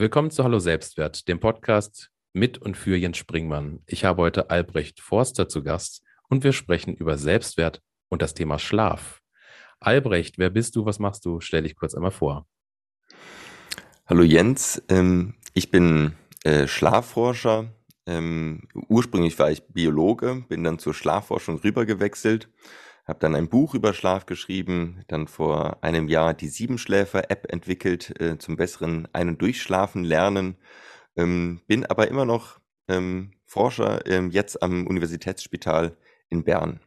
Willkommen zu Hallo Selbstwert, dem Podcast mit und für Jens Springmann. Ich habe heute Albrecht Forster zu Gast und wir sprechen über Selbstwert und das Thema Schlaf. Albrecht, wer bist du? Was machst du? Stell dich kurz einmal vor. Hallo Jens, ähm, ich bin äh, Schlafforscher. Ähm, ursprünglich war ich Biologe, bin dann zur Schlafforschung rübergewechselt habe dann ein Buch über Schlaf geschrieben, dann vor einem Jahr die Siebenschläfer-App entwickelt äh, zum besseren Ein- und Durchschlafen lernen, ähm, bin aber immer noch ähm, Forscher ähm, jetzt am Universitätsspital in Bern.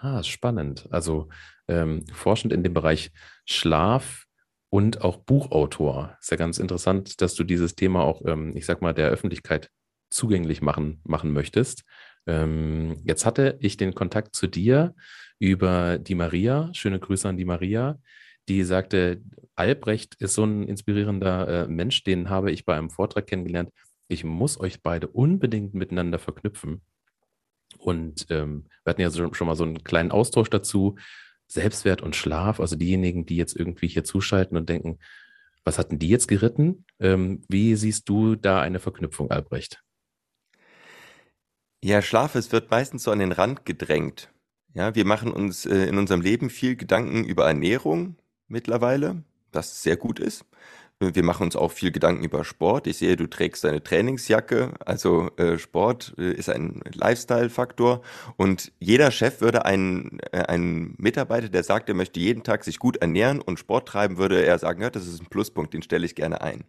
Ah, spannend. Also ähm, forschend in dem Bereich Schlaf und auch Buchautor. Ist ja ganz interessant, dass du dieses Thema auch, ähm, ich sag mal, der Öffentlichkeit zugänglich machen, machen möchtest. Ähm, jetzt hatte ich den Kontakt zu dir über die Maria. Schöne Grüße an die Maria. Die sagte, Albrecht ist so ein inspirierender äh, Mensch, den habe ich bei einem Vortrag kennengelernt. Ich muss euch beide unbedingt miteinander verknüpfen. Und ähm, wir hatten ja so, schon mal so einen kleinen Austausch dazu. Selbstwert und Schlaf, also diejenigen, die jetzt irgendwie hier zuschalten und denken, was hatten die jetzt geritten? Ähm, wie siehst du da eine Verknüpfung, Albrecht? Ja, Schlaf, es wird meistens so an den Rand gedrängt. Ja, wir machen uns äh, in unserem Leben viel Gedanken über Ernährung mittlerweile, was sehr gut ist. Wir machen uns auch viel Gedanken über Sport. Ich sehe, du trägst deine Trainingsjacke. Also äh, Sport äh, ist ein Lifestyle-Faktor. Und jeder Chef würde einen, äh, einen Mitarbeiter, der sagt, er möchte jeden Tag sich gut ernähren und Sport treiben, würde er sagen, ja, das ist ein Pluspunkt, den stelle ich gerne ein.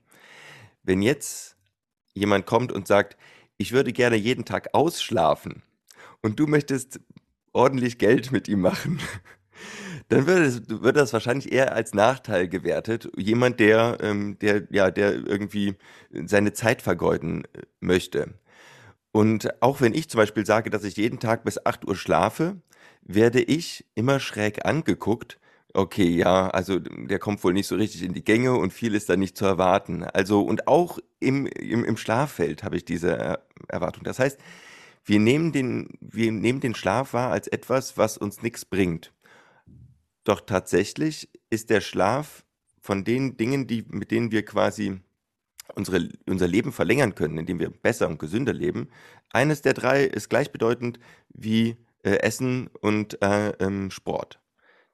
Wenn jetzt jemand kommt und sagt, ich würde gerne jeden Tag ausschlafen und du möchtest ordentlich Geld mit ihm machen, dann wird, es, wird das wahrscheinlich eher als Nachteil gewertet. Jemand, der, ähm, der, ja, der irgendwie seine Zeit vergeuden äh, möchte. Und auch wenn ich zum Beispiel sage, dass ich jeden Tag bis 8 Uhr schlafe, werde ich immer schräg angeguckt. Okay, ja, also der kommt wohl nicht so richtig in die Gänge und viel ist da nicht zu erwarten. Also, und auch im, im, im Schlaffeld habe ich diese Erwartung. Das heißt, wir nehmen den, wir nehmen den Schlaf wahr als etwas, was uns nichts bringt. Doch tatsächlich ist der Schlaf von den Dingen, die, mit denen wir quasi unsere, unser Leben verlängern können, indem wir besser und gesünder leben, eines der drei ist gleichbedeutend wie äh, Essen und äh, ähm, Sport.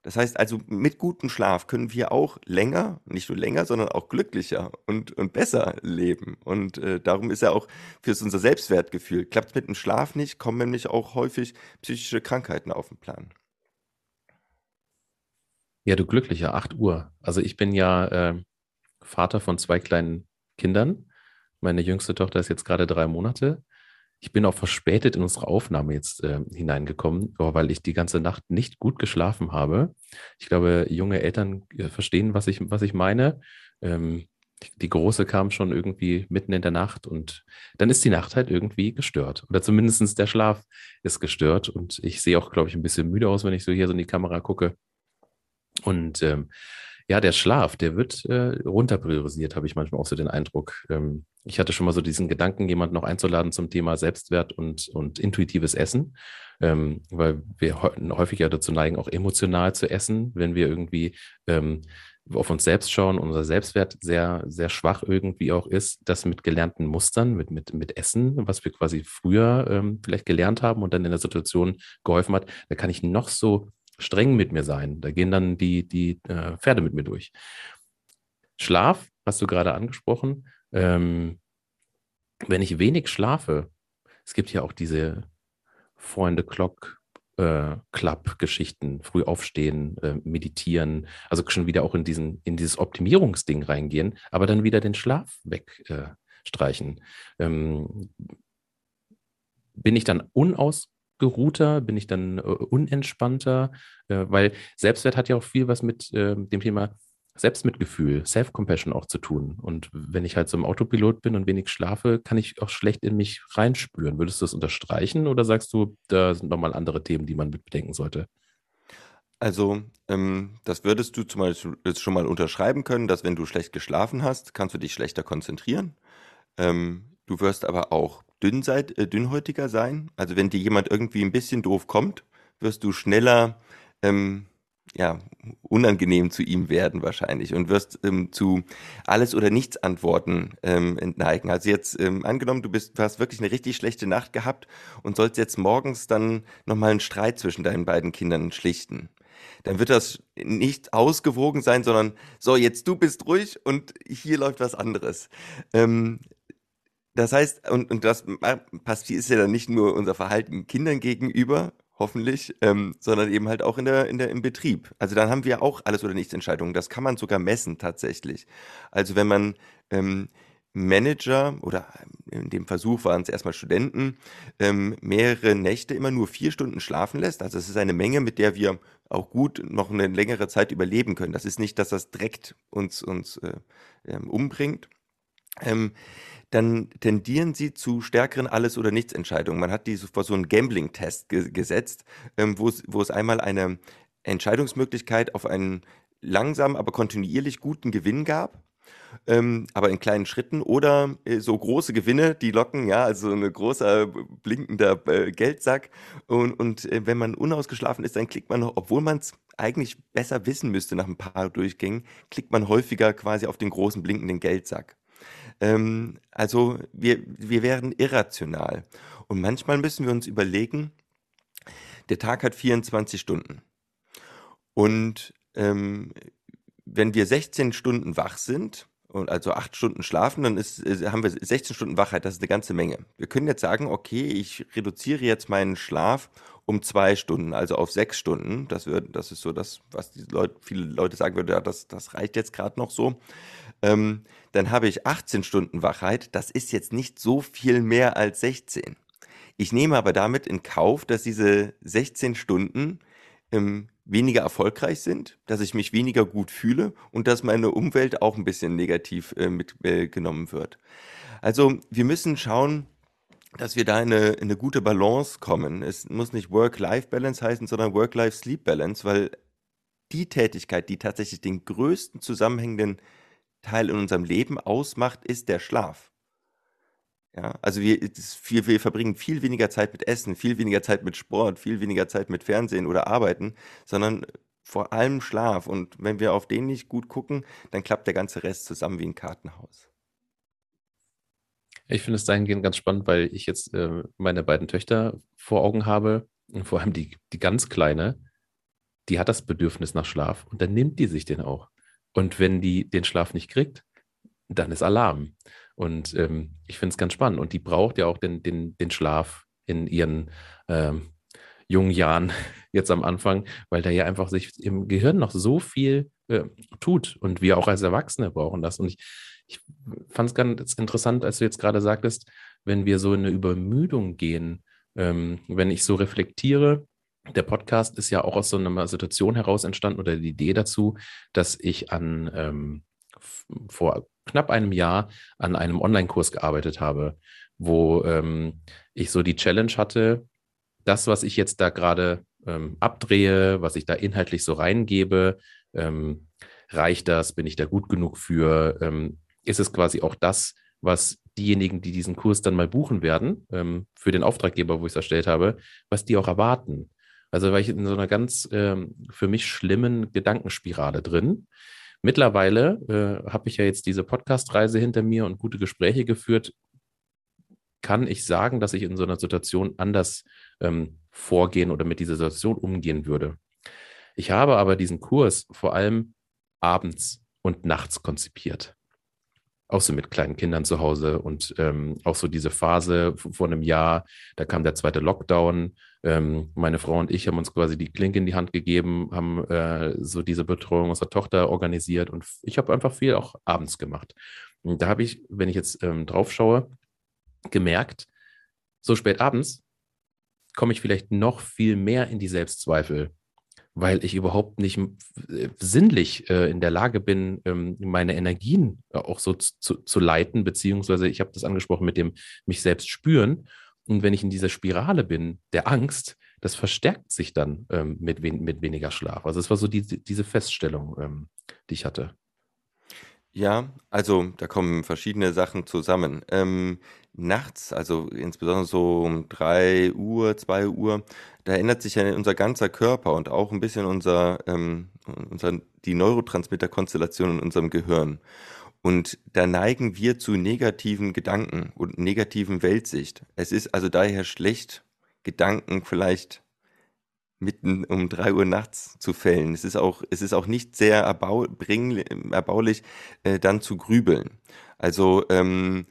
Das heißt also, mit gutem Schlaf können wir auch länger, nicht nur länger, sondern auch glücklicher und, und besser leben. Und äh, darum ist ja auch für unser Selbstwertgefühl. Klappt mit dem Schlaf nicht, kommen nämlich auch häufig psychische Krankheiten auf den Plan. Ja, du glücklicher, 8 Uhr. Also ich bin ja äh, Vater von zwei kleinen Kindern. Meine jüngste Tochter ist jetzt gerade drei Monate. Ich bin auch verspätet in unsere Aufnahme jetzt äh, hineingekommen, weil ich die ganze Nacht nicht gut geschlafen habe. Ich glaube, junge Eltern äh, verstehen, was ich, was ich meine. Ähm, die Große kam schon irgendwie mitten in der Nacht und dann ist die Nacht halt irgendwie gestört. Oder zumindest der Schlaf ist gestört. Und ich sehe auch, glaube ich, ein bisschen müde aus, wenn ich so hier so in die Kamera gucke. Und ähm, ja, der Schlaf, der wird äh, runterpriorisiert, habe ich manchmal auch so den Eindruck. Ähm, ich hatte schon mal so diesen Gedanken, jemanden noch einzuladen zum Thema Selbstwert und, und intuitives Essen, ähm, weil wir häufig ja dazu neigen, auch emotional zu essen, wenn wir irgendwie ähm, auf uns selbst schauen, unser Selbstwert sehr, sehr schwach irgendwie auch ist, das mit gelernten Mustern, mit, mit, mit Essen, was wir quasi früher ähm, vielleicht gelernt haben und dann in der Situation geholfen hat, da kann ich noch so streng mit mir sein. Da gehen dann die, die äh, Pferde mit mir durch. Schlaf, hast du gerade angesprochen. Ähm, wenn ich wenig schlafe, es gibt ja auch diese Freunde Clock äh, Club-Geschichten, früh aufstehen, äh, meditieren, also schon wieder auch in, diesen, in dieses Optimierungsding reingehen, aber dann wieder den Schlaf wegstreichen. Äh, ähm, bin ich dann unaus geruhter, bin ich dann äh, unentspannter, äh, weil Selbstwert hat ja auch viel was mit äh, dem Thema Selbstmitgefühl, Self-Compassion auch zu tun. Und wenn ich halt so im Autopilot bin und wenig schlafe, kann ich auch schlecht in mich reinspüren. Würdest du das unterstreichen oder sagst du, da sind nochmal andere Themen, die man mit bedenken sollte? Also, ähm, das würdest du zum Beispiel schon mal unterschreiben können, dass wenn du schlecht geschlafen hast, kannst du dich schlechter konzentrieren. Ähm, du wirst aber auch dünnseit, äh, dünnhäutiger sein. Also wenn dir jemand irgendwie ein bisschen doof kommt, wirst du schneller ähm, ja, unangenehm zu ihm werden wahrscheinlich und wirst ähm, zu alles oder nichts Antworten ähm, entneigen. Also jetzt ähm, angenommen, du bist, du hast wirklich eine richtig schlechte Nacht gehabt und sollst jetzt morgens dann nochmal einen Streit zwischen deinen beiden Kindern schlichten. Dann wird das nicht ausgewogen sein, sondern so, jetzt du bist ruhig und hier läuft was anderes. Ähm, das heißt, und, und das passiert ist ja dann nicht nur unser Verhalten Kindern gegenüber, hoffentlich, ähm, sondern eben halt auch in der, in der, im Betrieb. Also dann haben wir auch alles oder nichts Entscheidungen. Das kann man sogar messen tatsächlich. Also wenn man ähm, Manager oder in dem Versuch waren es erstmal Studenten, ähm, mehrere Nächte immer nur vier Stunden schlafen lässt. Also es ist eine Menge, mit der wir auch gut noch eine längere Zeit überleben können. Das ist nicht, dass das direkt uns, uns äh, ähm, umbringt. Ähm, dann tendieren sie zu stärkeren Alles- oder Nichts-Entscheidungen. Man hat die vor so einen Gambling-Test ge gesetzt, ähm, wo, es, einmal eine Entscheidungsmöglichkeit auf einen langsam, aber kontinuierlich guten Gewinn gab. Ähm, aber in kleinen Schritten oder äh, so große Gewinne, die locken, ja, also ein großer blinkender äh, Geldsack. Und, und äh, wenn man unausgeschlafen ist, dann klickt man, obwohl man es eigentlich besser wissen müsste nach ein paar Durchgängen, klickt man häufiger quasi auf den großen blinkenden Geldsack. Ähm, also wir, wir wären irrational. Und manchmal müssen wir uns überlegen, der Tag hat 24 Stunden. Und ähm, wenn wir 16 Stunden wach sind, und also acht Stunden schlafen, dann ist, haben wir 16 Stunden Wachheit, das ist eine ganze Menge. Wir können jetzt sagen, okay, ich reduziere jetzt meinen Schlaf um zwei Stunden, also auf sechs Stunden. Das, wird, das ist so das, was die Leute, viele Leute sagen würden, ja, das, das reicht jetzt gerade noch so. Ähm, dann habe ich 18 Stunden Wachheit. Das ist jetzt nicht so viel mehr als 16. Ich nehme aber damit in Kauf, dass diese 16 Stunden ähm, weniger erfolgreich sind, dass ich mich weniger gut fühle und dass meine Umwelt auch ein bisschen negativ äh, mitgenommen äh, wird. Also wir müssen schauen, dass wir da in eine, in eine gute Balance kommen. Es muss nicht Work-Life-Balance heißen, sondern Work-Life-Sleep-Balance, weil die Tätigkeit, die tatsächlich den größten zusammenhängenden Teil in unserem Leben ausmacht, ist der Schlaf. Ja, also wir, wir, wir verbringen viel weniger Zeit mit Essen, viel weniger Zeit mit Sport, viel weniger Zeit mit Fernsehen oder Arbeiten, sondern vor allem Schlaf. Und wenn wir auf den nicht gut gucken, dann klappt der ganze Rest zusammen wie ein Kartenhaus. Ich finde es dahingehend ganz spannend, weil ich jetzt äh, meine beiden Töchter vor Augen habe, und vor allem die, die ganz kleine, die hat das Bedürfnis nach Schlaf und dann nimmt die sich den auch. Und wenn die den Schlaf nicht kriegt, dann ist Alarm. Und ähm, ich finde es ganz spannend. Und die braucht ja auch den, den, den Schlaf in ihren ähm, jungen Jahren jetzt am Anfang, weil da ja einfach sich im Gehirn noch so viel äh, tut. Und wir auch als Erwachsene brauchen das. Und ich, ich fand es ganz interessant, als du jetzt gerade sagtest, wenn wir so in eine Übermüdung gehen, ähm, wenn ich so reflektiere, der Podcast ist ja auch aus so einer Situation heraus entstanden oder die Idee dazu, dass ich an ähm, vor knapp einem Jahr an einem Online-Kurs gearbeitet habe, wo ähm, ich so die Challenge hatte, das, was ich jetzt da gerade ähm, abdrehe, was ich da inhaltlich so reingebe, ähm, reicht das? Bin ich da gut genug für? Ähm, ist es quasi auch das, was diejenigen, die diesen Kurs dann mal buchen werden, ähm, für den Auftraggeber, wo ich es erstellt habe, was die auch erwarten? Also war ich in so einer ganz ähm, für mich schlimmen Gedankenspirale drin. Mittlerweile äh, habe ich ja jetzt diese Podcast-Reise hinter mir und gute Gespräche geführt. Kann ich sagen, dass ich in so einer Situation anders ähm, vorgehen oder mit dieser Situation umgehen würde? Ich habe aber diesen Kurs vor allem abends und nachts konzipiert auch so mit kleinen Kindern zu Hause und ähm, auch so diese Phase vor einem Jahr, da kam der zweite Lockdown. Ähm, meine Frau und ich haben uns quasi die Klinke in die Hand gegeben, haben äh, so diese Betreuung unserer Tochter organisiert und ich habe einfach viel auch abends gemacht. Und da habe ich, wenn ich jetzt ähm, drauf schaue, gemerkt, so spät abends komme ich vielleicht noch viel mehr in die Selbstzweifel weil ich überhaupt nicht äh, sinnlich äh, in der Lage bin, ähm, meine Energien auch so zu, zu leiten, beziehungsweise ich habe das angesprochen mit dem mich selbst spüren. Und wenn ich in dieser Spirale bin, der Angst, das verstärkt sich dann ähm, mit, mit weniger Schlaf. Also es war so die, diese Feststellung, ähm, die ich hatte. Ja, also da kommen verschiedene Sachen zusammen. Ähm, nachts, also insbesondere so um 3 Uhr, 2 Uhr, da ändert sich ja unser ganzer Körper und auch ein bisschen unser, ähm, unser, die Neurotransmitterkonstellation in unserem Gehirn. Und da neigen wir zu negativen Gedanken und negativen Weltsicht. Es ist also daher schlecht, Gedanken vielleicht mitten um drei Uhr nachts zu fällen. Es ist auch, es ist auch nicht sehr erbau erbaulich, äh, dann zu grübeln. Also ähm,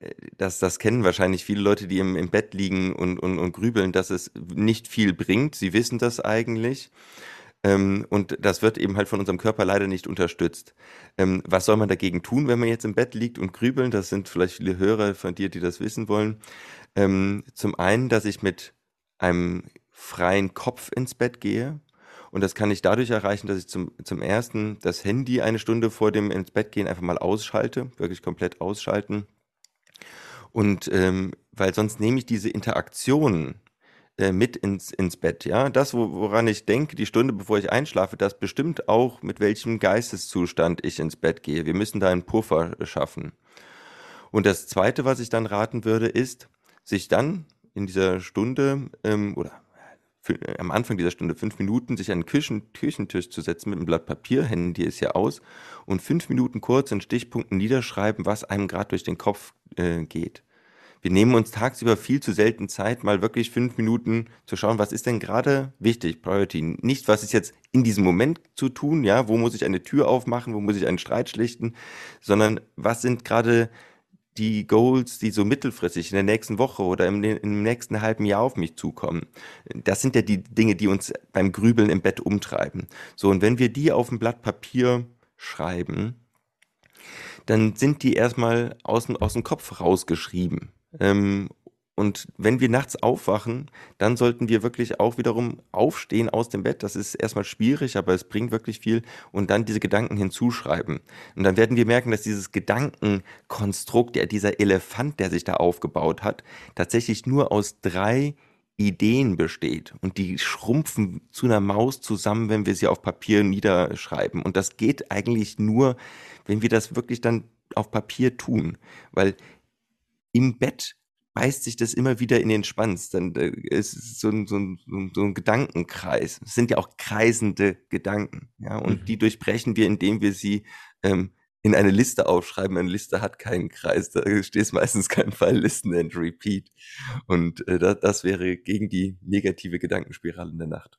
äh, das, das kennen wahrscheinlich viele Leute, die im, im Bett liegen und, und, und grübeln, dass es nicht viel bringt. Sie wissen das eigentlich. Ähm, und das wird eben halt von unserem Körper leider nicht unterstützt. Ähm, was soll man dagegen tun, wenn man jetzt im Bett liegt und grübeln? Das sind vielleicht viele Hörer von dir, die das wissen wollen. Ähm, zum einen, dass ich mit einem freien Kopf ins Bett gehe. Und das kann ich dadurch erreichen, dass ich zum, zum ersten das Handy eine Stunde vor dem ins Bett gehen einfach mal ausschalte, wirklich komplett ausschalten. Und ähm, weil sonst nehme ich diese Interaktion äh, mit ins, ins Bett. Ja, das, wo, woran ich denke, die Stunde bevor ich einschlafe, das bestimmt auch, mit welchem Geisteszustand ich ins Bett gehe. Wir müssen da einen Puffer schaffen. Und das Zweite, was ich dann raten würde, ist, sich dann in dieser Stunde ähm, oder für, am Anfang dieser Stunde fünf Minuten sich an den Küchen, Küchentisch zu setzen mit einem Blatt Papier, Handy ist ja aus, und fünf Minuten kurz in Stichpunkten niederschreiben, was einem gerade durch den Kopf äh, geht. Wir nehmen uns tagsüber viel zu selten Zeit, mal wirklich fünf Minuten zu schauen, was ist denn gerade wichtig, Priority. Nicht, was ist jetzt in diesem Moment zu tun, ja, wo muss ich eine Tür aufmachen, wo muss ich einen Streit schlichten, sondern was sind gerade die Goals, die so mittelfristig in der nächsten Woche oder im, im, nächsten halben Jahr auf mich zukommen. Das sind ja die Dinge, die uns beim Grübeln im Bett umtreiben. So, und wenn wir die auf ein Blatt Papier schreiben, dann sind die erstmal aus, aus dem Kopf rausgeschrieben. Ähm, und wenn wir nachts aufwachen, dann sollten wir wirklich auch wiederum aufstehen aus dem Bett. Das ist erstmal schwierig, aber es bringt wirklich viel. Und dann diese Gedanken hinzuschreiben. Und dann werden wir merken, dass dieses Gedankenkonstrukt, ja, dieser Elefant, der sich da aufgebaut hat, tatsächlich nur aus drei Ideen besteht. Und die schrumpfen zu einer Maus zusammen, wenn wir sie auf Papier niederschreiben. Und das geht eigentlich nur, wenn wir das wirklich dann auf Papier tun. Weil im Bett beißt sich das immer wieder in den Schwanz. Dann äh, ist es so ein, so, ein, so ein Gedankenkreis. Es sind ja auch kreisende Gedanken. Ja, und mhm. die durchbrechen wir, indem wir sie ähm, in eine Liste aufschreiben. Eine Liste hat keinen Kreis. Da steht meistens kein Fall Listen and Repeat. Und äh, das, das wäre gegen die negative Gedankenspirale in der Nacht.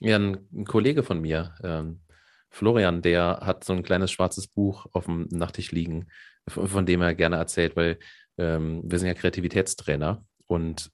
Ja, ein, ein Kollege von mir, ähm, Florian, der hat so ein kleines schwarzes Buch auf dem Nachttisch liegen, von, von dem er gerne erzählt, weil ähm, wir sind ja Kreativitätstrainer und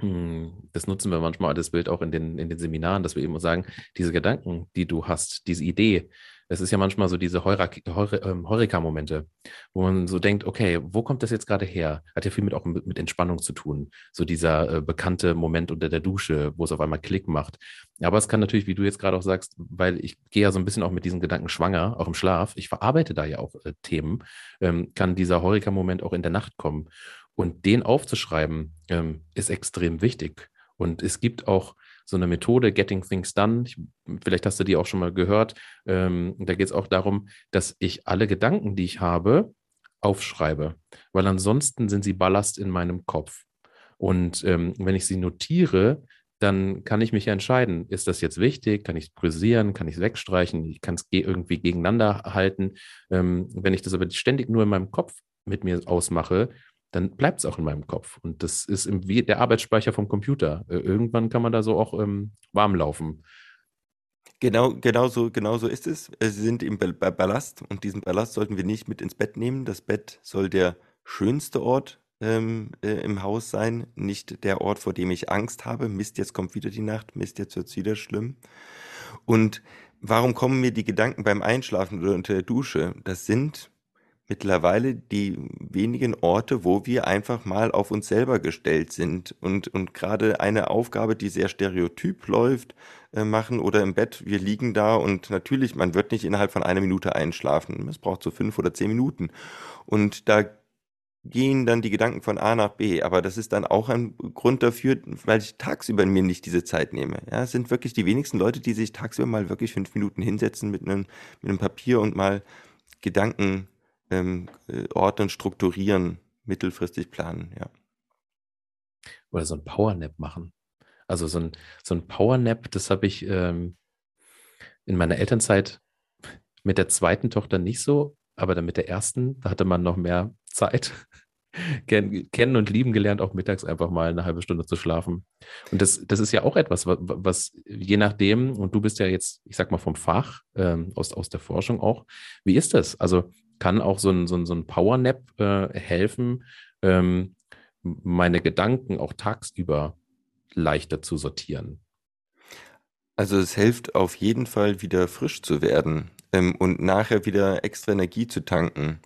hm, das nutzen wir manchmal das Bild auch in den, in den Seminaren, dass wir eben sagen, diese Gedanken, die du hast, diese Idee, es ist ja manchmal so diese ähm, Heureka-Momente, wo man so denkt, okay, wo kommt das jetzt gerade her? Hat ja viel mit auch mit, Entspannung zu tun. So dieser äh, bekannte Moment unter der Dusche, wo es auf einmal Klick macht. Aber es kann natürlich, wie du jetzt gerade auch sagst, weil ich gehe ja so ein bisschen auch mit diesen Gedanken schwanger, auch im Schlaf, ich verarbeite da ja auch äh, Themen, ähm, kann dieser Heureka-Moment auch in der Nacht kommen. Und den aufzuschreiben, ähm, ist extrem wichtig. Und es gibt auch so eine Methode, Getting Things Done. Ich, vielleicht hast du die auch schon mal gehört. Ähm, da geht es auch darum, dass ich alle Gedanken, die ich habe, aufschreibe, weil ansonsten sind sie Ballast in meinem Kopf. Und ähm, wenn ich sie notiere, dann kann ich mich entscheiden, ist das jetzt wichtig, kann ich es prisieren, kann ich es wegstreichen, ich kann es irgendwie gegeneinander halten. Ähm, wenn ich das aber ständig nur in meinem Kopf mit mir ausmache, dann bleibt es auch in meinem Kopf. Und das ist im, wie der Arbeitsspeicher vom Computer. Äh, irgendwann kann man da so auch ähm, warm laufen. Genau, genau so, genau so ist es. Sie sind im Ballast und diesen Ballast sollten wir nicht mit ins Bett nehmen. Das Bett soll der schönste Ort ähm, äh, im Haus sein, nicht der Ort, vor dem ich Angst habe. Mist, jetzt kommt wieder die Nacht, Mist, jetzt wird es wieder schlimm. Und warum kommen mir die Gedanken beim Einschlafen oder unter der Dusche? Das sind mittlerweile die wenigen Orte, wo wir einfach mal auf uns selber gestellt sind und, und gerade eine Aufgabe, die sehr stereotyp läuft, äh, machen oder im Bett, wir liegen da und natürlich, man wird nicht innerhalb von einer Minute einschlafen. Es braucht so fünf oder zehn Minuten. Und da gehen dann die Gedanken von A nach B. Aber das ist dann auch ein Grund dafür, weil ich tagsüber mir nicht diese Zeit nehme. Ja, es sind wirklich die wenigsten Leute, die sich tagsüber mal wirklich fünf Minuten hinsetzen mit einem, mit einem Papier und mal Gedanken ähm, äh, ordnen, strukturieren, mittelfristig planen, ja. Oder so ein Powernap machen. Also so ein, so ein Powernap, das habe ich ähm, in meiner Elternzeit mit der zweiten Tochter nicht so, aber dann mit der ersten, da hatte man noch mehr Zeit. Kennen und lieben gelernt, auch mittags einfach mal eine halbe Stunde zu schlafen. Und das, das ist ja auch etwas, was, was je nachdem, und du bist ja jetzt, ich sag mal, vom Fach, ähm, aus, aus der Forschung auch, wie ist das? Also kann auch so ein, so ein, so ein Powernap äh, helfen, ähm, meine Gedanken auch tagsüber leichter zu sortieren? Also es hilft auf jeden Fall wieder frisch zu werden ähm, und nachher wieder extra Energie zu tanken.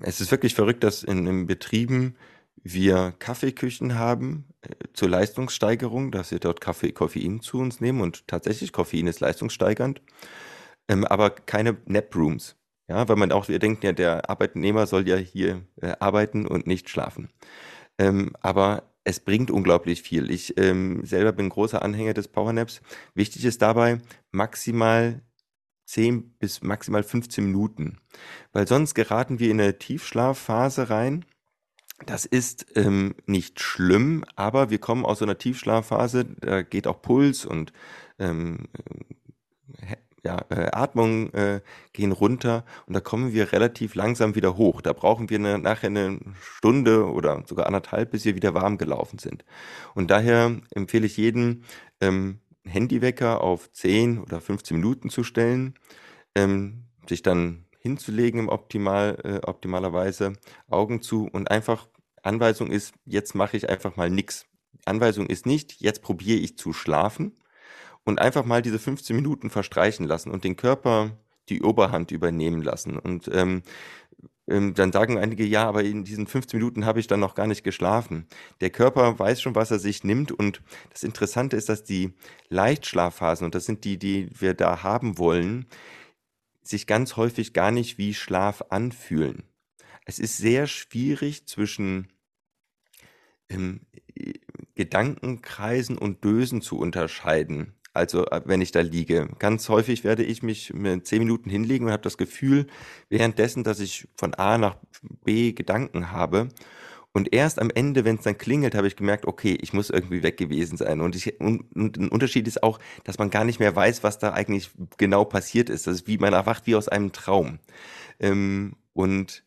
Es ist wirklich verrückt, dass in, in Betrieben wir Kaffeeküchen haben äh, zur Leistungssteigerung, dass wir dort Kaffee, Koffein zu uns nehmen und tatsächlich Koffein ist leistungssteigernd, ähm, aber keine Nap-Rooms. Ja, weil man auch wir denken ja, der Arbeitnehmer soll ja hier äh, arbeiten und nicht schlafen. Ähm, aber es bringt unglaublich viel. Ich ähm, selber bin großer Anhänger des Powernaps. Wichtig ist dabei maximal 10 bis maximal 15 Minuten, weil sonst geraten wir in eine Tiefschlafphase rein. Das ist ähm, nicht schlimm, aber wir kommen aus so einer Tiefschlafphase, da geht auch Puls und ähm, ja, äh, Atmung äh, gehen runter und da kommen wir relativ langsam wieder hoch. Da brauchen wir eine, nachher eine Stunde oder sogar anderthalb, bis wir wieder warm gelaufen sind. Und daher empfehle ich jedem, ähm, Handywecker auf 10 oder 15 Minuten zu stellen, ähm, sich dann hinzulegen im Optimal, äh, optimalerweise, Augen zu und einfach Anweisung ist, jetzt mache ich einfach mal nichts. Anweisung ist nicht, jetzt probiere ich zu schlafen, und einfach mal diese 15 Minuten verstreichen lassen und den Körper die Oberhand übernehmen lassen. Und ähm, ähm, dann sagen einige, ja, aber in diesen 15 Minuten habe ich dann noch gar nicht geschlafen. Der Körper weiß schon, was er sich nimmt. Und das Interessante ist, dass die Leichtschlafphasen, und das sind die, die wir da haben wollen, sich ganz häufig gar nicht wie Schlaf anfühlen. Es ist sehr schwierig zwischen ähm, Gedankenkreisen und Dösen zu unterscheiden. Also äh, wenn ich da liege. Ganz häufig werde ich mich mit zehn Minuten hinlegen und habe das Gefühl, währenddessen, dass ich von A nach B Gedanken habe. Und erst am Ende, wenn es dann klingelt, habe ich gemerkt, okay, ich muss irgendwie weg gewesen sein. Und, ich, und, und ein Unterschied ist auch, dass man gar nicht mehr weiß, was da eigentlich genau passiert ist. Das ist wie man erwacht wie aus einem Traum. Ähm, und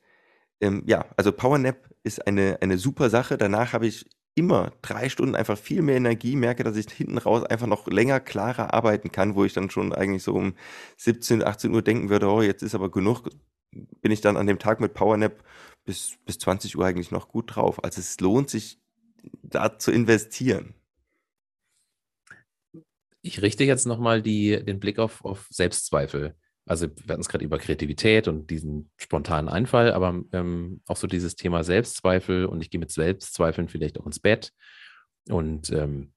ähm, ja, also Powernap ist eine, eine super Sache. Danach habe ich immer drei Stunden einfach viel mehr Energie, merke, dass ich hinten raus einfach noch länger, klarer arbeiten kann, wo ich dann schon eigentlich so um 17, 18 Uhr denken würde, oh, jetzt ist aber genug, bin ich dann an dem Tag mit Powernap bis, bis 20 Uhr eigentlich noch gut drauf. Also es lohnt sich, da zu investieren. Ich richte jetzt nochmal den Blick auf, auf Selbstzweifel. Also wir hatten es gerade über Kreativität und diesen spontanen Einfall, aber ähm, auch so dieses Thema Selbstzweifel und ich gehe mit Selbstzweifeln vielleicht auch ins Bett. Und ähm,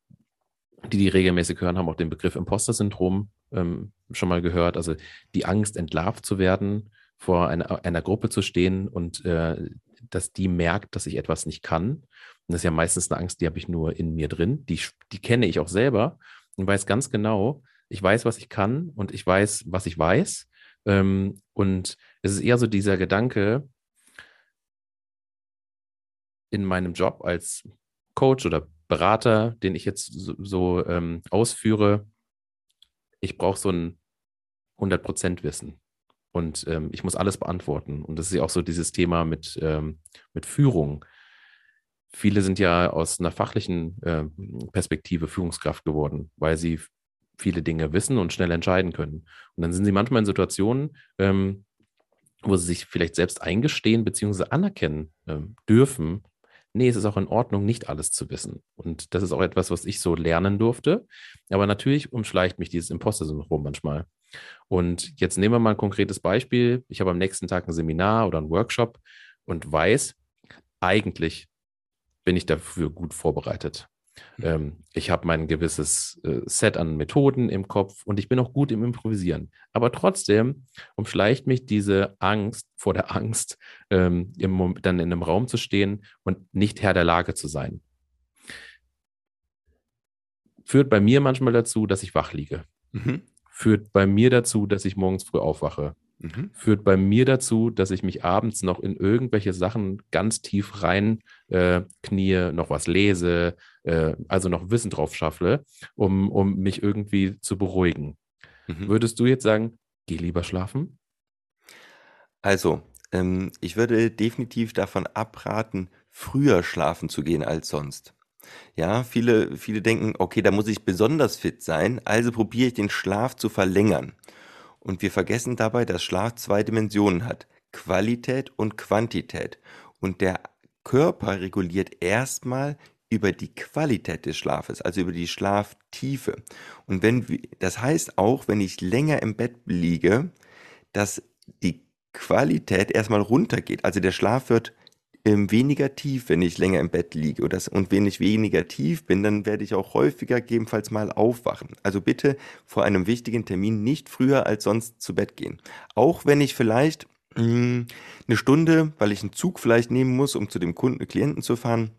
die, die regelmäßig hören, haben auch den Begriff Imposter-Syndrom ähm, schon mal gehört. Also die Angst, entlarvt zu werden, vor einer, einer Gruppe zu stehen und äh, dass die merkt, dass ich etwas nicht kann. Und das ist ja meistens eine Angst, die habe ich nur in mir drin. Die, die kenne ich auch selber und weiß ganz genau, ich weiß, was ich kann und ich weiß, was ich weiß. Ähm, und es ist eher so dieser Gedanke in meinem Job als Coach oder Berater, den ich jetzt so, so ähm, ausführe, ich brauche so ein 100% Wissen. Und ähm, ich muss alles beantworten. Und das ist ja auch so dieses Thema mit, ähm, mit Führung. Viele sind ja aus einer fachlichen äh, Perspektive Führungskraft geworden, weil sie viele Dinge wissen und schnell entscheiden können. Und dann sind sie manchmal in Situationen, ähm, wo sie sich vielleicht selbst eingestehen bzw. anerkennen ähm, dürfen, nee, es ist auch in Ordnung, nicht alles zu wissen. Und das ist auch etwas, was ich so lernen durfte. Aber natürlich umschleicht mich dieses Imposter-Syndrom manchmal. Und jetzt nehmen wir mal ein konkretes Beispiel. Ich habe am nächsten Tag ein Seminar oder einen Workshop und weiß, eigentlich bin ich dafür gut vorbereitet. Ähm, ich habe mein gewisses äh, Set an Methoden im Kopf und ich bin auch gut im Improvisieren. Aber trotzdem umschleicht mich diese Angst vor der Angst, ähm, im, dann in einem Raum zu stehen und nicht Herr der Lage zu sein. Führt bei mir manchmal dazu, dass ich wach liege. Mhm. Führt bei mir dazu, dass ich morgens früh aufwache. Mhm. Führt bei mir dazu, dass ich mich abends noch in irgendwelche Sachen ganz tief rein äh, knie, noch was lese, äh, also noch Wissen drauf schaffle, um, um mich irgendwie zu beruhigen. Mhm. Würdest du jetzt sagen, geh lieber schlafen? Also, ähm, ich würde definitiv davon abraten, früher schlafen zu gehen als sonst. Ja, viele, viele denken, okay, da muss ich besonders fit sein, also probiere ich den Schlaf zu verlängern. Und wir vergessen dabei, dass Schlaf zwei Dimensionen hat. Qualität und Quantität. Und der Körper reguliert erstmal über die Qualität des Schlafes, also über die Schlaftiefe. Und wenn, das heißt auch, wenn ich länger im Bett liege, dass die Qualität erstmal runtergeht. Also der Schlaf wird ähm, weniger tief, wenn ich länger im Bett liege. Und, das, und wenn ich weniger tief bin, dann werde ich auch häufiger gegebenenfalls mal aufwachen. Also bitte vor einem wichtigen Termin nicht früher als sonst zu Bett gehen. Auch wenn ich vielleicht mh, hm, eine Stunde, weil ich einen Zug vielleicht nehmen muss, um zu dem Kunden, Klienten zu fahren,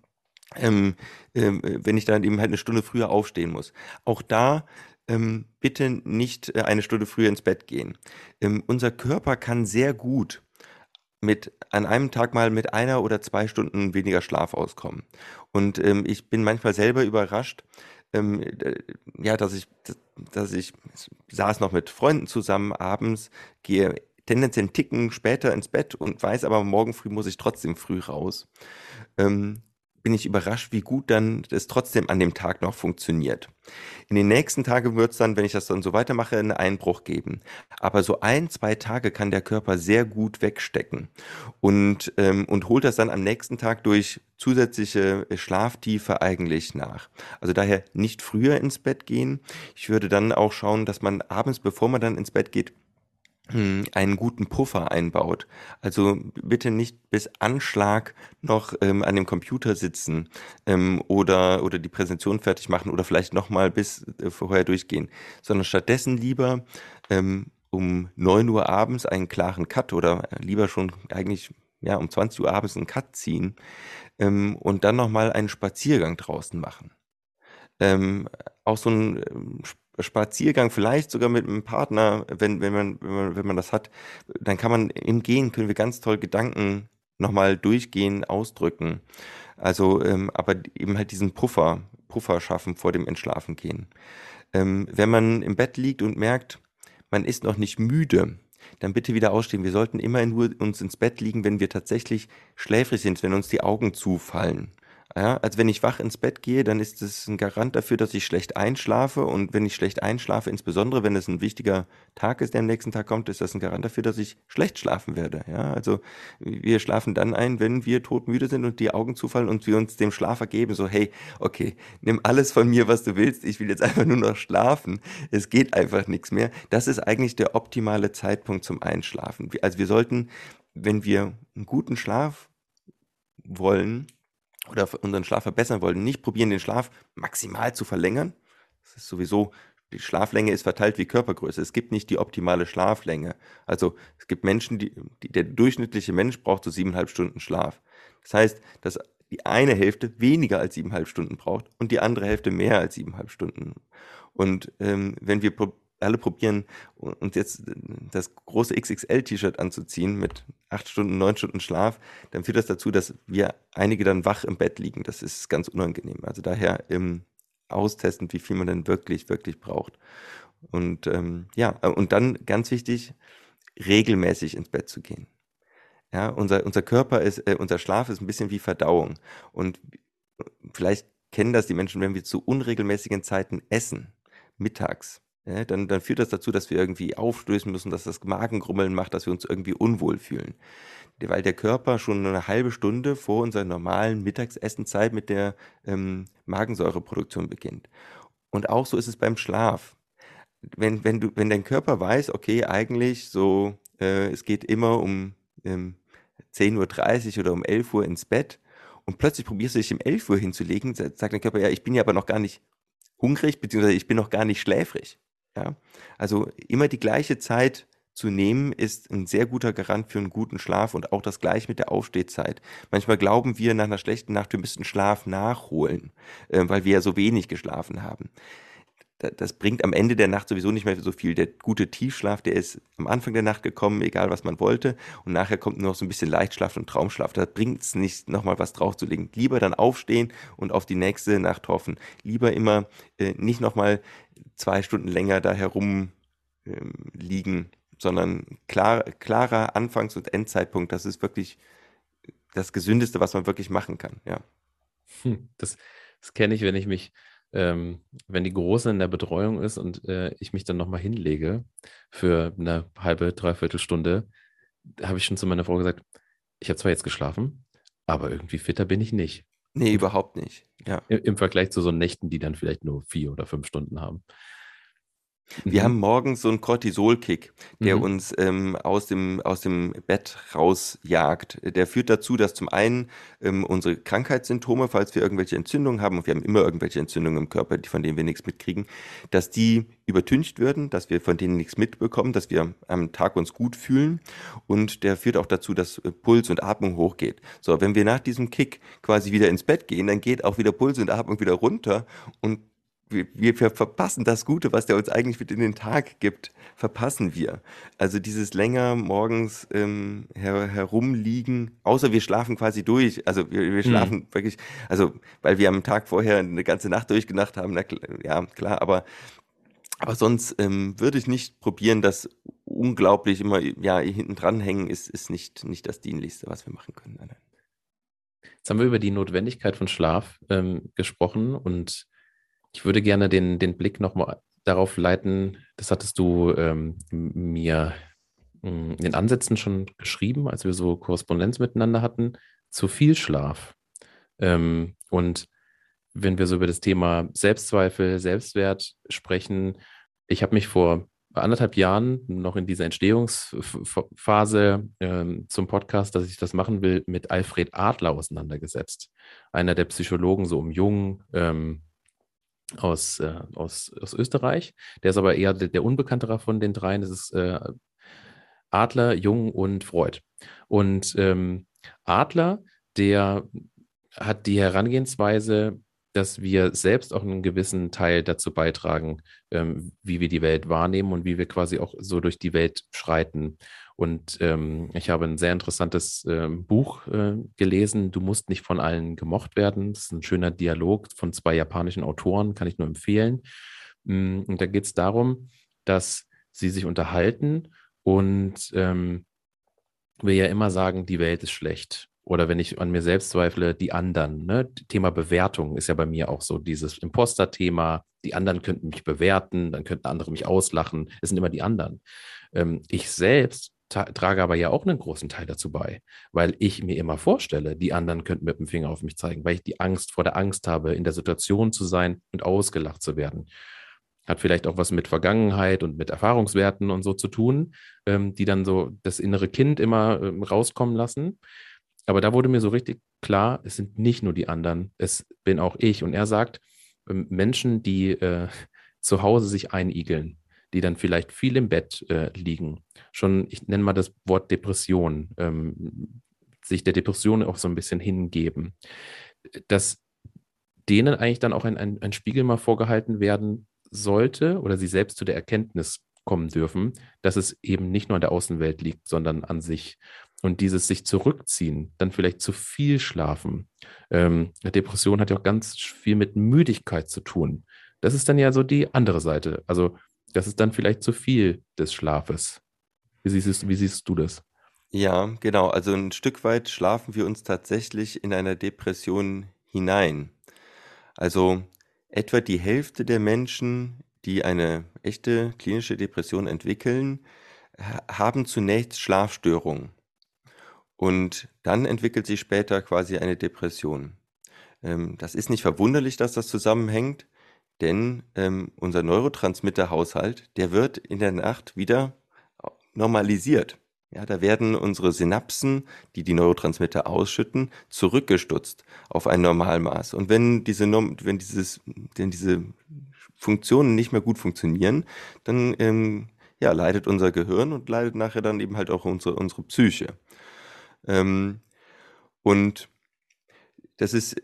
ähm, ähm, wenn ich dann eben halt eine Stunde früher aufstehen muss. Auch da ähm, bitte nicht äh, eine Stunde früher ins Bett gehen. Ähm, unser Körper kann sehr gut mit an einem Tag mal mit einer oder zwei Stunden weniger Schlaf auskommen. Und ähm, ich bin manchmal selber überrascht, ähm, ja, dass ich, dass ich saß noch mit Freunden zusammen abends, gehe tendenziell einen Ticken später ins Bett und weiß aber, morgen früh muss ich trotzdem früh raus. Ähm, bin ich überrascht, wie gut dann es trotzdem an dem Tag noch funktioniert. In den nächsten Tagen wird es dann, wenn ich das dann so weitermache, einen Einbruch geben. Aber so ein, zwei Tage kann der Körper sehr gut wegstecken und, ähm, und holt das dann am nächsten Tag durch zusätzliche Schlaftiefe eigentlich nach. Also daher nicht früher ins Bett gehen. Ich würde dann auch schauen, dass man abends, bevor man dann ins Bett geht, einen guten Puffer einbaut. Also bitte nicht bis Anschlag noch ähm, an dem Computer sitzen ähm, oder, oder die Präsentation fertig machen oder vielleicht nochmal bis äh, vorher durchgehen, sondern stattdessen lieber ähm, um 9 Uhr abends einen klaren Cut oder lieber schon eigentlich ja, um 20 Uhr abends einen Cut ziehen ähm, und dann nochmal einen Spaziergang draußen machen. Ähm, auch so ein ähm, Spaziergang, vielleicht sogar mit einem Partner, wenn, wenn, man, wenn, man, wenn man das hat, dann kann man im Gehen, können wir ganz toll Gedanken nochmal durchgehen, ausdrücken. Also, ähm, aber eben halt diesen Puffer, Puffer schaffen vor dem Entschlafen gehen. Ähm, wenn man im Bett liegt und merkt, man ist noch nicht müde, dann bitte wieder ausstehen. Wir sollten immer nur uns ins Bett liegen, wenn wir tatsächlich schläfrig sind, wenn uns die Augen zufallen. Ja, also wenn ich wach ins Bett gehe, dann ist es ein Garant dafür, dass ich schlecht einschlafe. Und wenn ich schlecht einschlafe, insbesondere wenn es ein wichtiger Tag ist, der am nächsten Tag kommt, ist das ein Garant dafür, dass ich schlecht schlafen werde. Ja, also wir schlafen dann ein, wenn wir todmüde sind und die Augen zufallen und wir uns dem Schlaf ergeben. So, hey, okay, nimm alles von mir, was du willst. Ich will jetzt einfach nur noch schlafen. Es geht einfach nichts mehr. Das ist eigentlich der optimale Zeitpunkt zum Einschlafen. Also wir sollten, wenn wir einen guten Schlaf wollen, oder unseren Schlaf verbessern wollen, nicht probieren, den Schlaf maximal zu verlängern. Das ist sowieso, die Schlaflänge ist verteilt wie Körpergröße. Es gibt nicht die optimale Schlaflänge. Also es gibt Menschen, die, die der durchschnittliche Mensch braucht so siebeneinhalb Stunden Schlaf. Das heißt, dass die eine Hälfte weniger als siebeneinhalb Stunden braucht und die andere Hälfte mehr als siebeneinhalb Stunden. Und ähm, wenn wir alle probieren, uns jetzt das große XXL-T-Shirt anzuziehen mit acht Stunden, neun Stunden Schlaf, dann führt das dazu, dass wir einige dann wach im Bett liegen. Das ist ganz unangenehm. Also daher im austesten, wie viel man denn wirklich, wirklich braucht. Und ähm, ja, und dann ganz wichtig, regelmäßig ins Bett zu gehen. Ja, unser, unser Körper ist, äh, unser Schlaf ist ein bisschen wie Verdauung. Und vielleicht kennen das die Menschen, wenn wir zu unregelmäßigen Zeiten essen, mittags, ja, dann, dann führt das dazu, dass wir irgendwie aufstößen müssen, dass das Magengrummeln macht, dass wir uns irgendwie unwohl fühlen. Weil der Körper schon eine halbe Stunde vor unserer normalen Mittagsessenzeit mit der ähm, Magensäureproduktion beginnt. Und auch so ist es beim Schlaf. Wenn, wenn, du, wenn dein Körper weiß, okay, eigentlich so, äh, es geht immer um ähm, 10.30 Uhr oder um 11 Uhr ins Bett und plötzlich probierst du dich um 11 Uhr hinzulegen, sagt dein Körper, ja, ich bin ja aber noch gar nicht hungrig, beziehungsweise ich bin noch gar nicht schläfrig. Ja? Also immer die gleiche Zeit zu nehmen, ist ein sehr guter Garant für einen guten Schlaf und auch das gleiche mit der Aufstehzeit. Manchmal glauben wir nach einer schlechten Nacht, wir müssten Schlaf nachholen, äh, weil wir ja so wenig geschlafen haben das bringt am Ende der Nacht sowieso nicht mehr so viel. Der gute Tiefschlaf, der ist am Anfang der Nacht gekommen, egal was man wollte. Und nachher kommt nur noch so ein bisschen Leichtschlaf und Traumschlaf. Da bringt es nicht, nochmal was draufzulegen. Lieber dann aufstehen und auf die nächste Nacht hoffen. Lieber immer äh, nicht nochmal zwei Stunden länger da herum ähm, liegen, sondern klar, klarer Anfangs- und Endzeitpunkt. Das ist wirklich das Gesündeste, was man wirklich machen kann. Ja. Hm, das, das kenne ich, wenn ich mich ähm, wenn die Große in der Betreuung ist und äh, ich mich dann nochmal hinlege für eine halbe, dreiviertel Stunde, habe ich schon zu meiner Frau gesagt, ich habe zwar jetzt geschlafen, aber irgendwie fitter bin ich nicht. Nee, überhaupt nicht. Ja. Im, Im Vergleich zu so Nächten, die dann vielleicht nur vier oder fünf Stunden haben. Wir mhm. haben morgens so einen Cortisol-Kick, der mhm. uns ähm, aus, dem, aus dem Bett rausjagt. Der führt dazu, dass zum einen ähm, unsere Krankheitssymptome, falls wir irgendwelche Entzündungen haben, und wir haben immer irgendwelche Entzündungen im Körper, von denen wir nichts mitkriegen, dass die übertüncht würden, dass wir von denen nichts mitbekommen, dass wir am Tag uns gut fühlen. Und der führt auch dazu, dass äh, Puls und Atmung hochgeht. So, wenn wir nach diesem Kick quasi wieder ins Bett gehen, dann geht auch wieder Puls und Atmung wieder runter und wir, wir verpassen das Gute, was der uns eigentlich mit in den Tag gibt, verpassen wir. Also dieses länger morgens ähm, her, herumliegen, außer wir schlafen quasi durch. Also wir, wir schlafen mhm. wirklich, also weil wir am Tag vorher eine ganze Nacht durchgedacht haben, na, ja klar, aber aber sonst ähm, würde ich nicht probieren, das unglaublich immer ja hinten dran hängen ist ist nicht nicht das dienlichste, was wir machen können. Jetzt haben wir über die Notwendigkeit von Schlaf ähm, gesprochen und ich würde gerne den, den Blick nochmal darauf leiten, das hattest du ähm, mir in den Ansätzen schon geschrieben, als wir so Korrespondenz miteinander hatten, zu viel Schlaf. Ähm, und wenn wir so über das Thema Selbstzweifel, Selbstwert sprechen, ich habe mich vor anderthalb Jahren noch in dieser Entstehungsphase ähm, zum Podcast, dass ich das machen will, mit Alfred Adler auseinandergesetzt. Einer der Psychologen so um Jung, ähm, aus, äh, aus, aus Österreich. Der ist aber eher der, der unbekanntere von den dreien. Das ist äh, Adler, Jung und Freud. Und ähm, Adler, der hat die Herangehensweise, dass wir selbst auch einen gewissen Teil dazu beitragen, ähm, wie wir die Welt wahrnehmen und wie wir quasi auch so durch die Welt schreiten. Und ähm, ich habe ein sehr interessantes äh, Buch äh, gelesen, Du musst nicht von allen gemocht werden. Das ist ein schöner Dialog von zwei japanischen Autoren, kann ich nur empfehlen. Mm, und da geht es darum, dass sie sich unterhalten und ähm, wir ja immer sagen, die Welt ist schlecht. Oder wenn ich an mir selbst zweifle, die anderen. Ne? Thema Bewertung ist ja bei mir auch so dieses Imposter-Thema. Die anderen könnten mich bewerten, dann könnten andere mich auslachen. Es sind immer die anderen. Ähm, ich selbst trage aber ja auch einen großen Teil dazu bei, weil ich mir immer vorstelle, die anderen könnten mit dem Finger auf mich zeigen, weil ich die Angst vor der Angst habe, in der Situation zu sein und ausgelacht zu werden. Hat vielleicht auch was mit Vergangenheit und mit Erfahrungswerten und so zu tun, ähm, die dann so das innere Kind immer ähm, rauskommen lassen. Aber da wurde mir so richtig klar, es sind nicht nur die anderen, es bin auch ich. Und er sagt, ähm, Menschen, die äh, zu Hause sich einigeln, die dann vielleicht viel im Bett äh, liegen. Schon, ich nenne mal das Wort Depression, ähm, sich der Depression auch so ein bisschen hingeben, dass denen eigentlich dann auch ein, ein, ein Spiegel mal vorgehalten werden sollte oder sie selbst zu der Erkenntnis kommen dürfen, dass es eben nicht nur an der Außenwelt liegt, sondern an sich. Und dieses sich zurückziehen, dann vielleicht zu viel schlafen. Ähm, Depression hat ja auch ganz viel mit Müdigkeit zu tun. Das ist dann ja so die andere Seite. Also das ist dann vielleicht zu viel des Schlafes. Wie siehst, wie siehst du das? Ja, genau. Also ein Stück weit schlafen wir uns tatsächlich in einer Depression hinein. Also etwa die Hälfte der Menschen, die eine echte klinische Depression entwickeln, haben zunächst Schlafstörungen. Und dann entwickelt sich später quasi eine Depression. Ähm, das ist nicht verwunderlich, dass das zusammenhängt, denn ähm, unser Neurotransmitterhaushalt, der wird in der Nacht wieder normalisiert. Ja, da werden unsere Synapsen, die die Neurotransmitter ausschütten, zurückgestutzt auf ein Normalmaß. Und wenn diese, wenn dieses, wenn diese Funktionen nicht mehr gut funktionieren, dann ähm, ja, leidet unser Gehirn und leidet nachher dann eben halt auch unsere, unsere Psyche. Ähm, und das ist,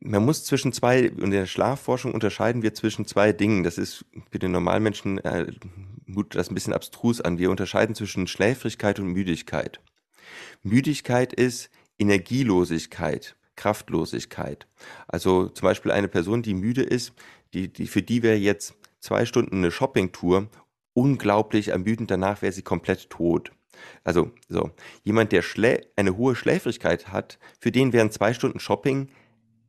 man muss zwischen zwei, in der Schlafforschung unterscheiden wir zwischen zwei Dingen. Das ist für den Normalmenschen, äh, mutet das ein bisschen abstrus an. Wir unterscheiden zwischen Schläfrigkeit und Müdigkeit. Müdigkeit ist Energielosigkeit, Kraftlosigkeit. Also zum Beispiel eine Person, die müde ist, die, die, für die wäre jetzt zwei Stunden eine Shoppingtour unglaublich ermüdend, danach wäre sie komplett tot. Also so, jemand, der Schlä eine hohe Schläfrigkeit hat, für den wären zwei Stunden Shopping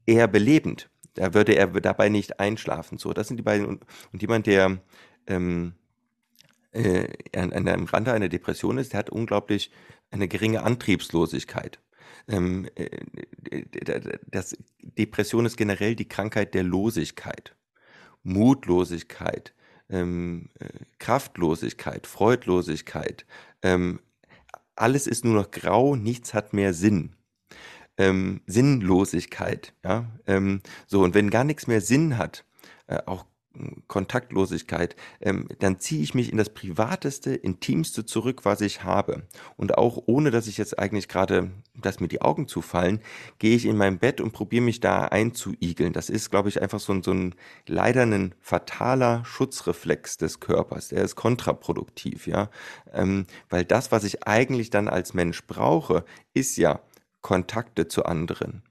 eher belebend. Da würde er dabei nicht einschlafen. So, das sind die beiden. Und, jemand, der ähm, äh, an, an einem Rande einer Depression ist, der hat unglaublich eine geringe Antriebslosigkeit. Ähm, äh, das, Depression ist generell die Krankheit der Losigkeit, Mutlosigkeit, ähm, äh, Kraftlosigkeit, Freudlosigkeit. Ähm, alles ist nur noch grau, nichts hat mehr Sinn. Ähm, Sinnlosigkeit, ja. Ähm, so, und wenn gar nichts mehr Sinn hat, äh, auch Kontaktlosigkeit, ähm, dann ziehe ich mich in das Privateste, Intimste zurück, was ich habe. Und auch ohne, dass ich jetzt eigentlich gerade, dass mir die Augen zufallen, gehe ich in mein Bett und probiere mich da einzuigeln. Das ist, glaube ich, einfach so ein, so ein leider ein fataler Schutzreflex des Körpers. Der ist kontraproduktiv, ja. Ähm, weil das, was ich eigentlich dann als Mensch brauche, ist ja Kontakte zu anderen.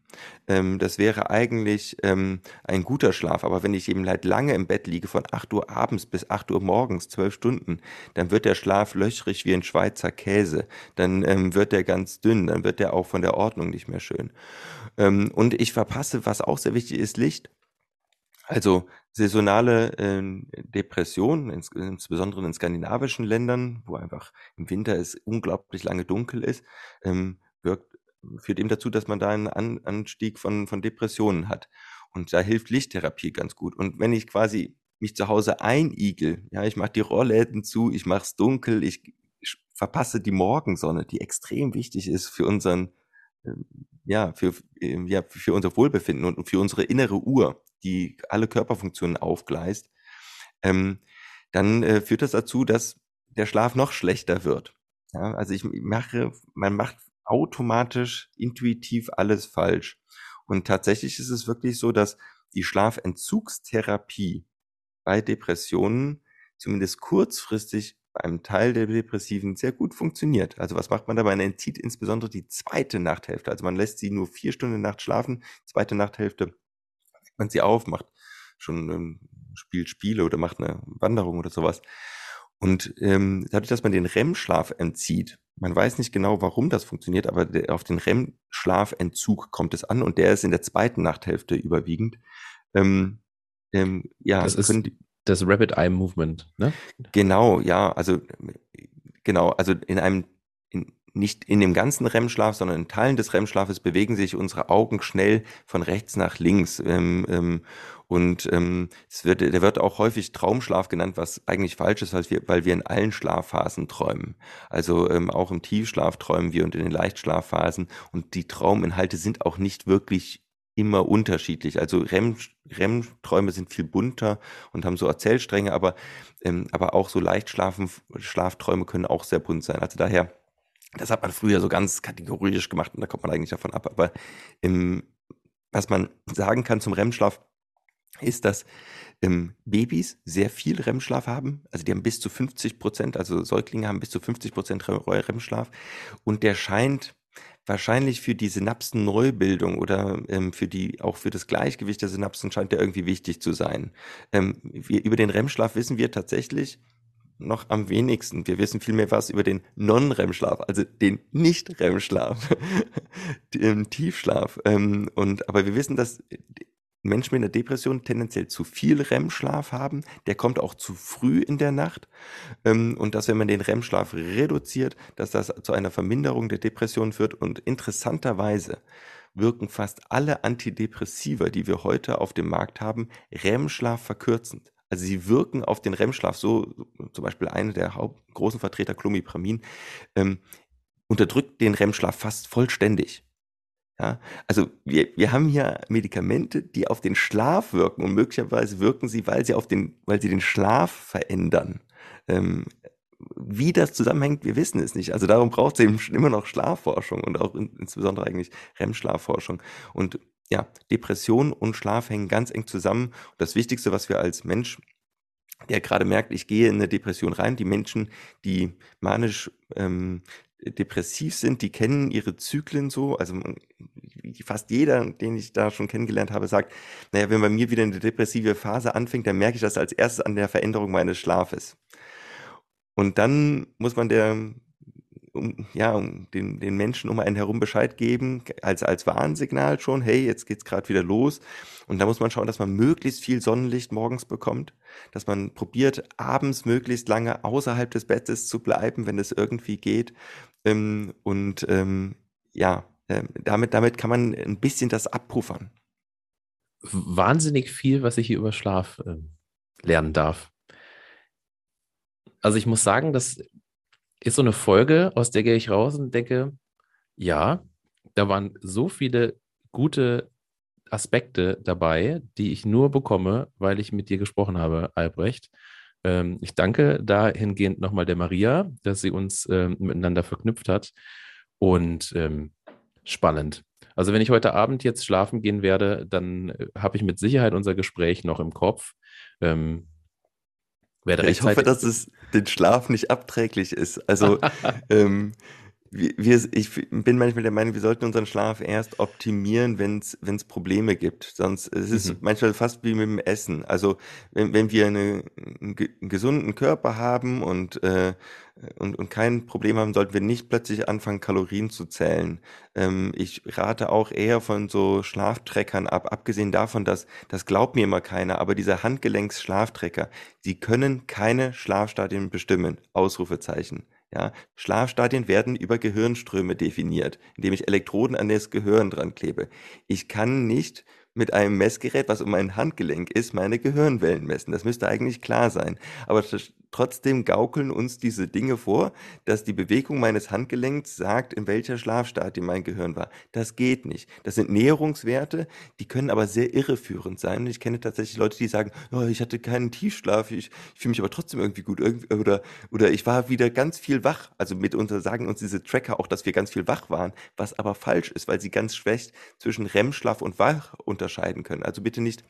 Ähm, das wäre eigentlich ähm, ein guter Schlaf. Aber wenn ich eben halt lange im Bett liege, von 8 Uhr abends bis 8 Uhr morgens, 12 Stunden, dann wird der Schlaf löchrig wie ein Schweizer Käse. Dann ähm, wird der ganz dünn, dann wird der auch von der Ordnung nicht mehr schön. Ähm, und ich verpasse, was auch sehr wichtig ist, Licht. Also saisonale äh, Depressionen, ins, insbesondere in skandinavischen Ländern, wo einfach im Winter es unglaublich lange dunkel ist, ähm, wirkt führt eben dazu, dass man da einen An Anstieg von, von Depressionen hat. Und da hilft Lichttherapie ganz gut. Und wenn ich quasi mich zu Hause einigel, ja, ich mache die Rohrläden zu, ich mache es dunkel, ich, ich, verpasse die Morgensonne, die extrem wichtig ist für unseren, ähm, ja, für, ähm, ja, für unser Wohlbefinden und für unsere innere Uhr, die alle Körperfunktionen aufgleist, ähm, dann äh, führt das dazu, dass der Schlaf noch schlechter wird. Ja, also ich mache, man macht automatisch, intuitiv alles falsch. Und tatsächlich ist es wirklich so, dass die Schlafentzugstherapie bei Depressionen zumindest kurzfristig bei einem Teil der Depressiven sehr gut funktioniert. Also was macht man dabei? Man entzieht insbesondere die zweite Nachthälfte. Also man lässt sie nur vier Stunden Nacht schlafen, zweite Nachthälfte man sie auf, macht schon ähm, spielt Spiele oder macht eine Wanderung oder sowas. Und ähm, dadurch, dass man den REM-Schlaf entzieht, man weiß nicht genau, warum das funktioniert, aber auf den REM-Schlafentzug kommt es an und der ist in der zweiten Nachthälfte überwiegend. Ähm, ähm, ja, das ist das Rapid Eye Movement, ne? Genau, ja, also genau, also in einem in, nicht in dem ganzen REM-Schlaf, sondern in Teilen des REM-Schlafes bewegen sich unsere Augen schnell von rechts nach links. Ähm, ähm, und ähm, es wird, der wird auch häufig Traumschlaf genannt, was eigentlich falsch ist, weil wir, weil wir in allen Schlafphasen träumen. Also ähm, auch im Tiefschlaf träumen wir und in den Leichtschlafphasen. Und die Trauminhalte sind auch nicht wirklich immer unterschiedlich. Also REM, REM-Träume sind viel bunter und haben so Erzählstränge, aber, ähm, aber auch so Leichtschlafen, Schlafträume können auch sehr bunt sein. Also daher das hat man früher so ganz kategorisch gemacht und da kommt man eigentlich davon ab. Aber im, was man sagen kann zum REM-Schlaf, ist, dass ähm, Babys sehr viel REM-Schlaf haben. Also die haben bis zu 50 Prozent, also Säuglinge haben bis zu 50 Prozent REM-Schlaf. Und der scheint wahrscheinlich für die Synapsenneubildung oder ähm, für die, auch für das Gleichgewicht der Synapsen scheint der irgendwie wichtig zu sein. Ähm, wir, über den REM-Schlaf wissen wir tatsächlich, noch am wenigsten. Wir wissen viel mehr was über den Non-REM-Schlaf, also den Nicht-REM-Schlaf, den Tiefschlaf. Ähm, und, aber wir wissen, dass Menschen mit einer Depression tendenziell zu viel REM-Schlaf haben. Der kommt auch zu früh in der Nacht. Ähm, und dass, wenn man den REM-Schlaf reduziert, dass das zu einer Verminderung der Depression führt. Und interessanterweise wirken fast alle Antidepressiva, die wir heute auf dem Markt haben, REM-Schlaf verkürzend. Also sie wirken auf den REM-Schlaf so, zum Beispiel eine der Haupt großen Vertreter, Clomipramin, ähm, unterdrückt den REM-Schlaf fast vollständig. Ja, also wir, wir haben hier Medikamente, die auf den Schlaf wirken und möglicherweise wirken sie, weil sie auf den, weil sie den Schlaf verändern. Ähm, wie das zusammenhängt, wir wissen es nicht. Also darum braucht es eben immer noch Schlafforschung und auch in, insbesondere eigentlich REM-Schlafforschung. Und ja, Depression und Schlaf hängen ganz eng zusammen. Und das Wichtigste, was wir als Mensch der gerade merkt, ich gehe in eine Depression rein. Die Menschen, die manisch ähm, depressiv sind, die kennen ihre Zyklen so. Also fast jeder, den ich da schon kennengelernt habe, sagt, naja, wenn bei mir wieder eine depressive Phase anfängt, dann merke ich das als erstes an der Veränderung meines Schlafes. Und dann muss man der, um, ja, um den, den Menschen um einen herum Bescheid geben, als, als Warnsignal schon, hey, jetzt geht's gerade wieder los. Und da muss man schauen, dass man möglichst viel Sonnenlicht morgens bekommt, dass man probiert, abends möglichst lange außerhalb des Bettes zu bleiben, wenn es irgendwie geht. Ähm, und ähm, ja, äh, damit, damit kann man ein bisschen das abpuffern. Wahnsinnig viel, was ich hier über Schlaf äh, lernen darf. Also ich muss sagen, das ist so eine Folge, aus der gehe ich raus und denke, ja, da waren so viele gute Aspekte dabei, die ich nur bekomme, weil ich mit dir gesprochen habe, Albrecht. Ähm, ich danke dahingehend nochmal der Maria, dass sie uns ähm, miteinander verknüpft hat. Und ähm, spannend. Also wenn ich heute Abend jetzt schlafen gehen werde, dann äh, habe ich mit Sicherheit unser Gespräch noch im Kopf. Ähm, werde ich hoffe, dass es den Schlaf nicht abträglich ist. Also ähm, wir, ich bin manchmal der Meinung, wir sollten unseren Schlaf erst optimieren, wenn es Probleme gibt. Sonst es ist mhm. manchmal fast wie mit dem Essen. Also wenn, wenn wir eine, einen, gesunden Körper haben und, äh, und, und kein Problem haben, sollten wir nicht plötzlich anfangen, Kalorien zu zählen. Ähm, ich rate auch eher von so Schlaftreckern ab, abgesehen davon, dass das glaubt mir immer keiner, aber diese Handgelenks-Schlaftrecker, sie können keine Schlafstadien bestimmen. Ausrufezeichen. Ja, Schlafstadien werden über Gehirnströme definiert, indem ich Elektroden an das Gehirn dran klebe. Ich kann nicht mit einem Messgerät, was um mein Handgelenk ist, meine Gehirnwellen messen. Das müsste eigentlich klar sein. Aber trotzdem gaukeln uns diese Dinge vor, dass die Bewegung meines Handgelenks sagt, in welcher Schlafstadie mein Gehirn war. Das geht nicht. Das sind Näherungswerte, die können aber sehr irreführend sein. Ich kenne tatsächlich Leute, die sagen, oh, ich hatte keinen Tiefschlaf, ich, ich fühle mich aber trotzdem irgendwie gut. Oder, oder ich war wieder ganz viel wach. Also mitunter sagen uns diese Tracker auch, dass wir ganz viel wach waren, was aber falsch ist, weil sie ganz schlecht zwischen REM-Schlaf und Wach unterscheiden können. Also bitte nicht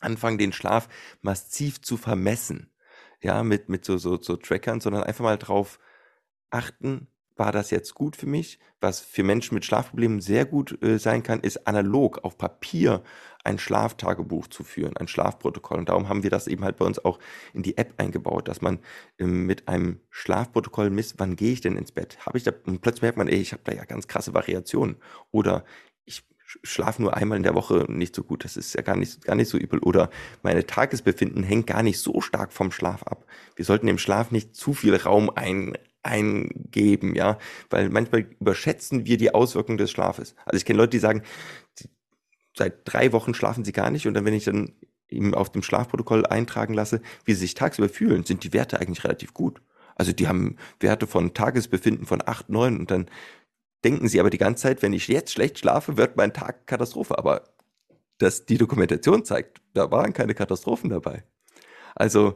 anfangen, den Schlaf massiv zu vermessen, ja, mit, mit so, so, so Trackern, sondern einfach mal drauf achten, war das jetzt gut für mich? Was für Menschen mit Schlafproblemen sehr gut äh, sein kann, ist analog auf Papier ein Schlaftagebuch zu führen, ein Schlafprotokoll. Und darum haben wir das eben halt bei uns auch in die App eingebaut, dass man ähm, mit einem Schlafprotokoll misst, wann gehe ich denn ins Bett? Habe ich da, und plötzlich merkt man, ey, ich habe da ja ganz krasse Variationen. Oder schlafe nur einmal in der Woche nicht so gut. Das ist ja gar nicht, gar nicht so übel. Oder meine Tagesbefinden hängt gar nicht so stark vom Schlaf ab. Wir sollten dem Schlaf nicht zu viel Raum ein, eingeben, ja, weil manchmal überschätzen wir die Auswirkungen des Schlafes. Also ich kenne Leute, die sagen, seit drei Wochen schlafen sie gar nicht und dann, wenn ich dann ihm auf dem Schlafprotokoll eintragen lasse, wie sie sich tagsüber fühlen, sind die Werte eigentlich relativ gut. Also die haben Werte von Tagesbefinden von 8, 9 und dann denken sie aber die ganze Zeit, wenn ich jetzt schlecht schlafe, wird mein Tag Katastrophe. Aber das, die Dokumentation zeigt, da waren keine Katastrophen dabei. Also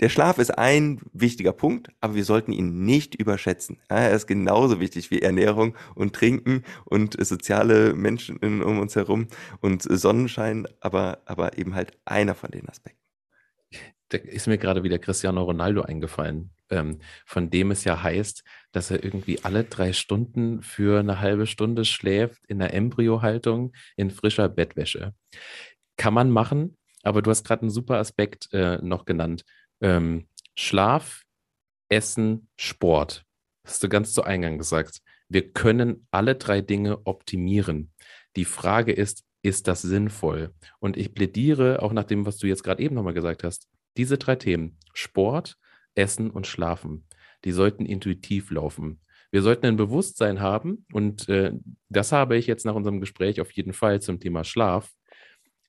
der Schlaf ist ein wichtiger Punkt, aber wir sollten ihn nicht überschätzen. er ist genauso wichtig wie Ernährung und Trinken und soziale Menschen um uns herum und Sonnenschein, aber, aber eben halt einer von den Aspekten. Da ist mir gerade wieder Cristiano Ronaldo eingefallen ähm, von dem es ja heißt, dass er irgendwie alle drei Stunden für eine halbe Stunde schläft in der Embryohaltung in frischer Bettwäsche. Kann man machen, aber du hast gerade einen super Aspekt äh, noch genannt. Ähm, Schlaf, Essen, Sport. Hast du ganz zu Eingang gesagt. Wir können alle drei Dinge optimieren. Die Frage ist, ist das sinnvoll? Und ich plädiere auch nach dem, was du jetzt gerade eben nochmal gesagt hast. Diese drei Themen, Sport, Essen und Schlafen. Die sollten intuitiv laufen. Wir sollten ein Bewusstsein haben und äh, das habe ich jetzt nach unserem Gespräch auf jeden Fall zum Thema Schlaf.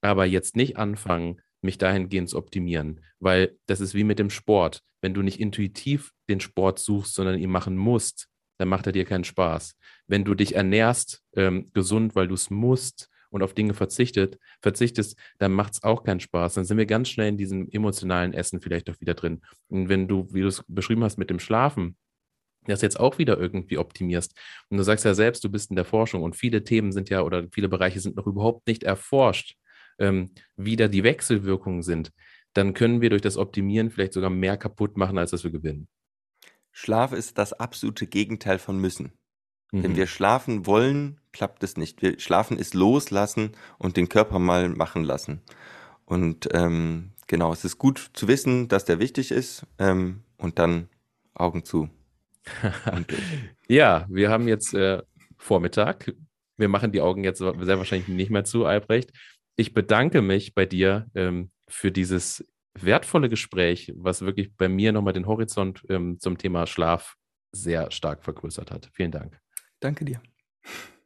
Aber jetzt nicht anfangen, mich dahingehend zu optimieren, weil das ist wie mit dem Sport. Wenn du nicht intuitiv den Sport suchst, sondern ihn machen musst, dann macht er dir keinen Spaß. Wenn du dich ernährst, ähm, gesund, weil du es musst und auf Dinge verzichtet, verzichtest, dann macht es auch keinen Spaß. Dann sind wir ganz schnell in diesem emotionalen Essen vielleicht auch wieder drin. Und wenn du, wie du es beschrieben hast mit dem Schlafen, das jetzt auch wieder irgendwie optimierst. Und du sagst ja selbst, du bist in der Forschung und viele Themen sind ja oder viele Bereiche sind noch überhaupt nicht erforscht, ähm, wie da die Wechselwirkungen sind. Dann können wir durch das Optimieren vielleicht sogar mehr kaputt machen, als dass wir gewinnen. Schlaf ist das absolute Gegenteil von müssen. Mhm. Wenn wir schlafen wollen, klappt es nicht. Wir, schlafen ist loslassen und den Körper mal machen lassen. Und ähm, genau, es ist gut zu wissen, dass der wichtig ist ähm, und dann Augen zu. ja, wir haben jetzt äh, Vormittag. Wir machen die Augen jetzt sehr wahrscheinlich nicht mehr zu, Albrecht. Ich bedanke mich bei dir ähm, für dieses wertvolle Gespräch, was wirklich bei mir nochmal den Horizont ähm, zum Thema Schlaf sehr stark vergrößert hat. Vielen Dank. Danke dir.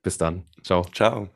Bis dann. Ciao. Ciao.